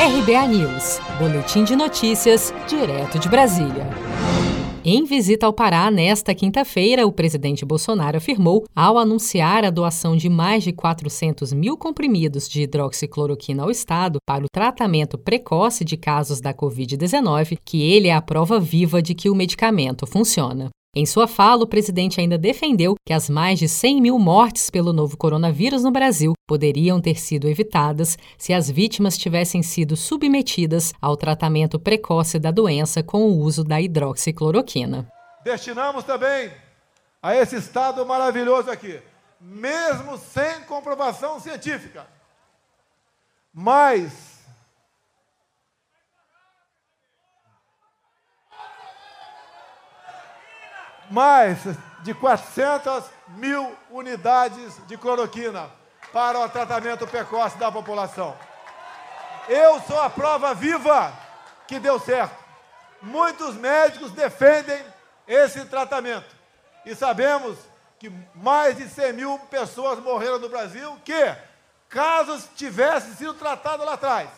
RBA News, Boletim de Notícias, direto de Brasília. Em visita ao Pará nesta quinta-feira, o presidente Bolsonaro afirmou, ao anunciar a doação de mais de 400 mil comprimidos de hidroxicloroquina ao Estado para o tratamento precoce de casos da Covid-19, que ele é a prova viva de que o medicamento funciona. Em sua fala, o presidente ainda defendeu que as mais de 100 mil mortes pelo novo coronavírus no Brasil poderiam ter sido evitadas se as vítimas tivessem sido submetidas ao tratamento precoce da doença com o uso da hidroxicloroquina. Destinamos também a esse estado maravilhoso aqui, mesmo sem comprovação científica, mais mais de 400 mil unidades de cloroquina para o tratamento precoce da população. Eu sou a prova viva que deu certo. Muitos médicos defendem esse tratamento. E sabemos que mais de 100 mil pessoas morreram no Brasil que, caso tivessem sido tratados lá atrás,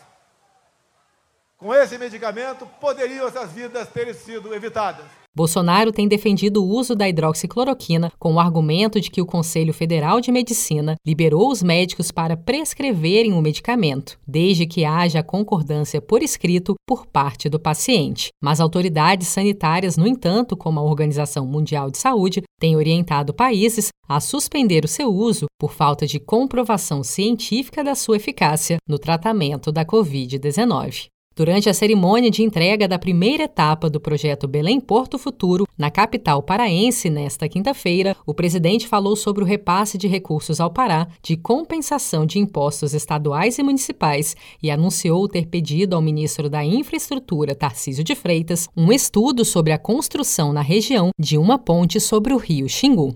com esse medicamento, poderiam essas vidas terem sido evitadas. Bolsonaro tem defendido o uso da hidroxicloroquina com o argumento de que o Conselho Federal de Medicina liberou os médicos para prescreverem o medicamento, desde que haja concordância por escrito por parte do paciente. Mas autoridades sanitárias, no entanto, como a Organização Mundial de Saúde, têm orientado países a suspender o seu uso por falta de comprovação científica da sua eficácia no tratamento da Covid-19. Durante a cerimônia de entrega da primeira etapa do projeto Belém Porto Futuro, na capital paraense, nesta quinta-feira, o presidente falou sobre o repasse de recursos ao Pará de compensação de impostos estaduais e municipais e anunciou ter pedido ao ministro da Infraestrutura, Tarcísio de Freitas, um estudo sobre a construção na região de uma ponte sobre o rio Xingu.